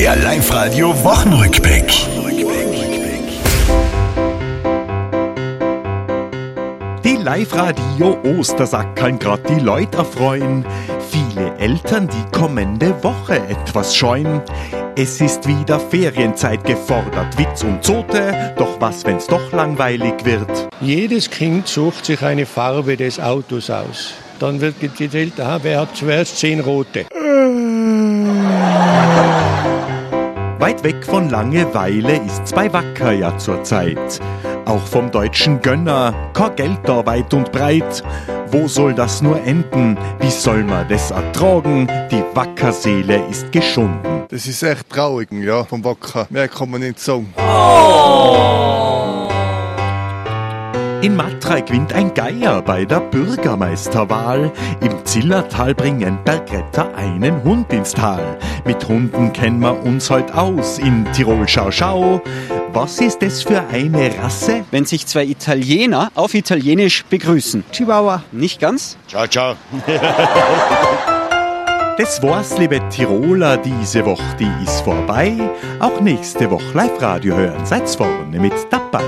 Der Live-Radio Wochenrückblick. Die Live-Radio Ostersack kann grad die Leute erfreuen. Viele Eltern die kommende Woche etwas scheuen. Es ist wieder Ferienzeit gefordert, Witz und Zote. Doch was, wenn's doch langweilig wird? Jedes Kind sucht sich eine Farbe des Autos aus. Dann wird gezählt, aha, wer hat zuerst zehn rote. Weit weg von Langeweile ist's bei Wacker ja zurzeit. Auch vom deutschen Gönner, kein Geld da weit und breit. Wo soll das nur enden? Wie soll man das ertragen? Die Wackerseele ist geschunden. Das ist echt traurig, ja, vom Wacker. Mehr kann man nicht sagen. In Matrei gewinnt ein Geier bei der Bürgermeisterwahl. Im Zillertal bringen Bergretter einen Hund ins Tal. Mit Hunden kennen wir uns heute aus in Tirol Schau Schau. Was ist das für eine Rasse? wenn sich zwei Italiener auf Italienisch begrüßen. Chihuahua. Nicht ganz? Ciao, ciao. Das war's, liebe Tiroler, diese Woche, die ist vorbei. Auch nächste Woche Live-Radio hören, seid's vorne mit dabei.